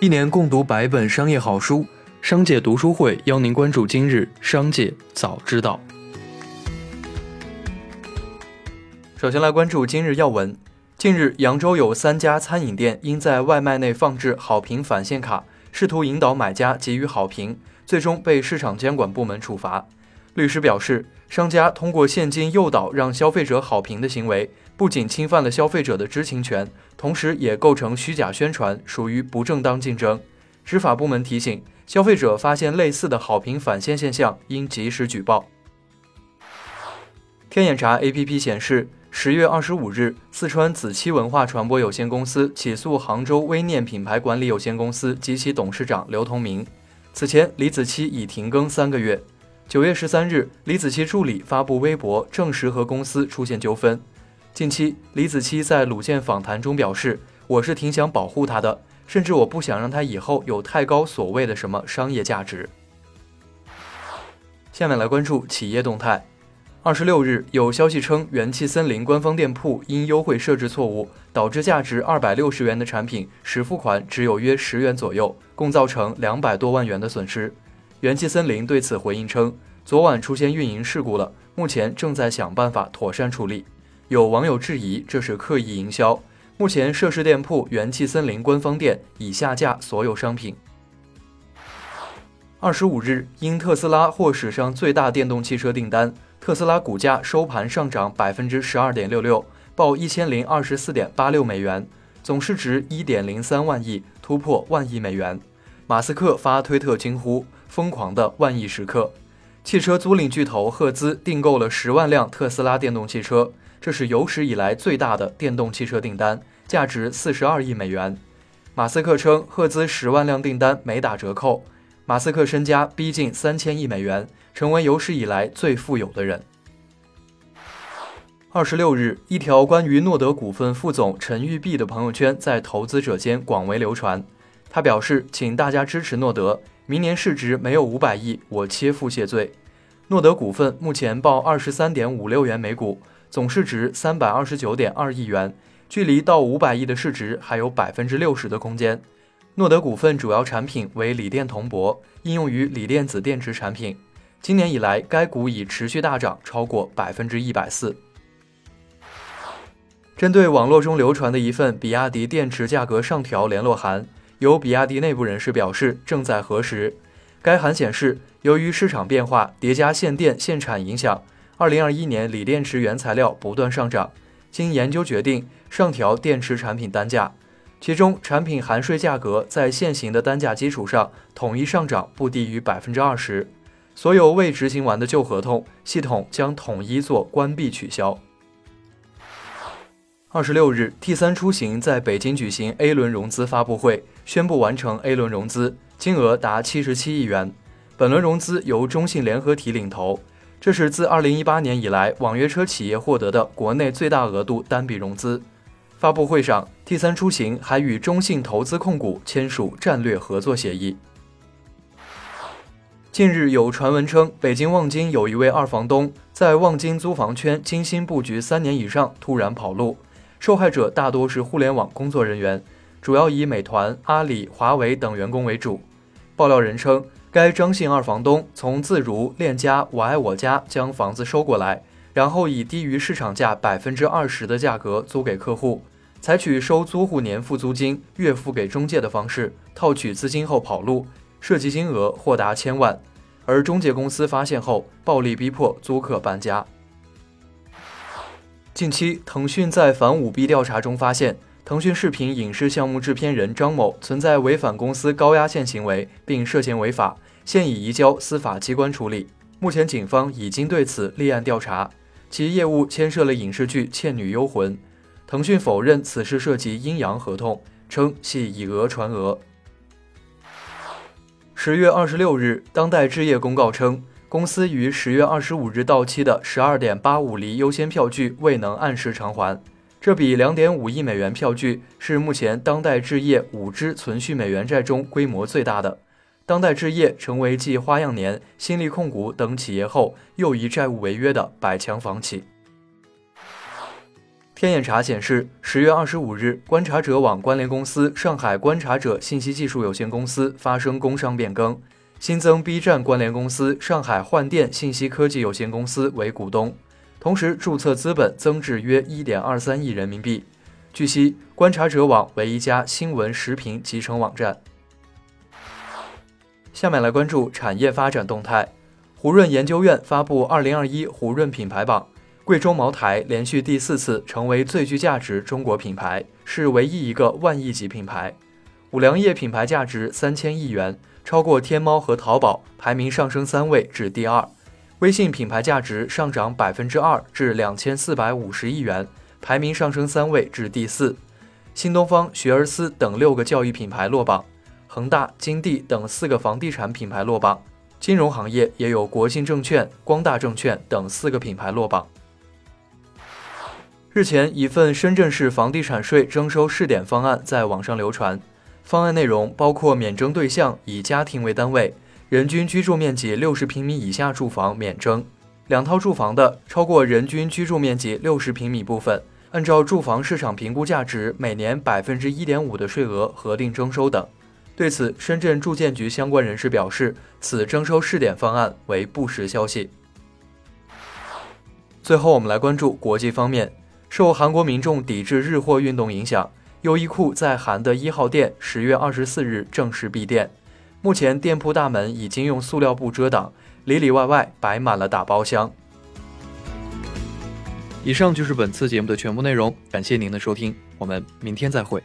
一年共读百本商业好书，商界读书会邀您关注今日商界早知道。首先来关注今日要闻。近日，扬州有三家餐饮店因在外卖内放置好评返现卡，试图引导买家给予好评，最终被市场监管部门处罚。律师表示，商家通过现金诱导让消费者好评的行为，不仅侵犯了消费者的知情权，同时也构成虚假宣传，属于不正当竞争。执法部门提醒消费者，发现类似的好评返现现象，应及时举报。天眼查 APP 显示，十月二十五日，四川子期文化传播有限公司起诉杭州微念品牌管理有限公司及其董事长刘同明。此前，李子柒已停更三个月。九月十三日，李子柒助理发布微博证实和公司出现纠纷。近期，李子柒在鲁健访谈中表示：“我是挺想保护他的，甚至我不想让他以后有太高所谓的什么商业价值。”下面来关注企业动态。二十六日，有消息称，元气森林官方店铺因优惠设置错误，导致价值二百六十元的产品实付款只有约十元左右，共造成两百多万元的损失。元气森林对此回应称，昨晚出现运营事故了，目前正在想办法妥善处理。有网友质疑这是刻意营销。目前涉事店铺元气森林官方店已下架所有商品。二十五日，因特斯拉获史上最大电动汽车订单，特斯拉股价收盘上涨百分之十二点六六，报一千零二十四点八六美元，总市值一点零三万亿，突破万亿美元。马斯克发推特惊呼。疯狂的万亿时刻，汽车租赁巨头赫兹订购了十万辆特斯拉电动汽车，这是有史以来最大的电动汽车订单，价值四十二亿美元。马斯克称，赫兹十万辆订单没打折扣。马斯克身家逼近三千亿美元，成为有史以来最富有的人。二十六日，一条关于诺德股份副总陈玉碧的朋友圈在投资者间广为流传。他表示，请大家支持诺德。明年市值没有五百亿，我切腹谢罪。诺德股份目前报二十三点五六元每股，总市值三百二十九点二亿元，距离到五百亿的市值还有百分之六十的空间。诺德股份主要产品为锂电铜箔，应用于锂电子电池产品。今年以来，该股已持续大涨超过百分之一百四。针对网络中流传的一份比亚迪电池价格上调联络函。有比亚迪内部人士表示，正在核实。该函显示，由于市场变化叠加限电限产影响，二零二一年锂电池原材料不断上涨。经研究决定，上调电池产品单价，其中产品含税价格在现行的单价基础上统一上涨不低于百分之二十。所有未执行完的旧合同，系统将统一做关闭取消。二十六日，T 三出行在北京举行 A 轮融资发布会，宣布完成 A 轮融资，金额达七十七亿元。本轮融资由中信联合体领投，这是自二零一八年以来网约车企业获得的国内最大额度单笔融资。发布会上，T 三出行还与中信投资控股签署战略合作协议。近日有传闻称，北京望京有一位二房东在望京租房圈精心布局三年以上，突然跑路。受害者大多是互联网工作人员，主要以美团、阿里、华为等员工为主。爆料人称，该张姓二房东从自如、链家、我爱我家将房子收过来，然后以低于市场价百分之二十的价格租给客户，采取收租户年付租金、月付给中介的方式套取资金后跑路，涉及金额或达千万。而中介公司发现后，暴力逼迫租客搬家。近期，腾讯在反舞弊调查中发现，腾讯视频影视项目制片人张某存在违反公司高压线行为，并涉嫌违法，现已移交司法机关处理。目前，警方已经对此立案调查，其业务牵涉了影视剧《倩女幽魂》。腾讯否认此事涉及阴阳合同，称系以讹传讹。十月二十六日，当代置业公告称。公司于十月二十五日到期的十二点八五厘优先票据未能按时偿还，这笔两点五亿美元票据是目前当代置业五支存续美元债中规模最大的。当代置业成为继花样年、新力控股等企业后又一债务违约的百强房企。天眼查显示，十月二十五日，观察者网关联公司上海观察者信息技术有限公司发生工商变更，新增 B 站关联公司上海幻电信息科技有限公司为股东，同时注册资本增至约一点二三亿人民币。据悉，观察者网为一家新闻时评集成网站。下面来关注产业发展动态，胡润研究院发布二零二一胡润品牌榜。贵州茅台连续第四次成为最具价值中国品牌，是唯一一个万亿级品牌。五粮液品牌价值三千亿元，超过天猫和淘宝，排名上升三位至第二。微信品牌价值上涨百分之二至两千四百五十亿元，排名上升三位至第四。新东方、学而思等六个教育品牌落榜，恒大、金地等四个房地产品牌落榜。金融行业也有国信证券、光大证券等四个品牌落榜。日前，一份深圳市房地产税征收试点方案在网上流传。方案内容包括免征对象以家庭为单位，人均居住面积六十平米以下住房免征；两套住房的超过人均居住面积六十平米部分，按照住房市场评估价值每年百分之一点五的税额核定征收等。对此，深圳住建局相关人士表示，此征收试点方案为不实消息。最后，我们来关注国际方面。受韩国民众抵制日货运动影响，优衣库在韩的一号店十月二十四日正式闭店。目前店铺大门已经用塑料布遮挡，里里外外摆满了打包箱。以上就是本次节目的全部内容，感谢您的收听，我们明天再会。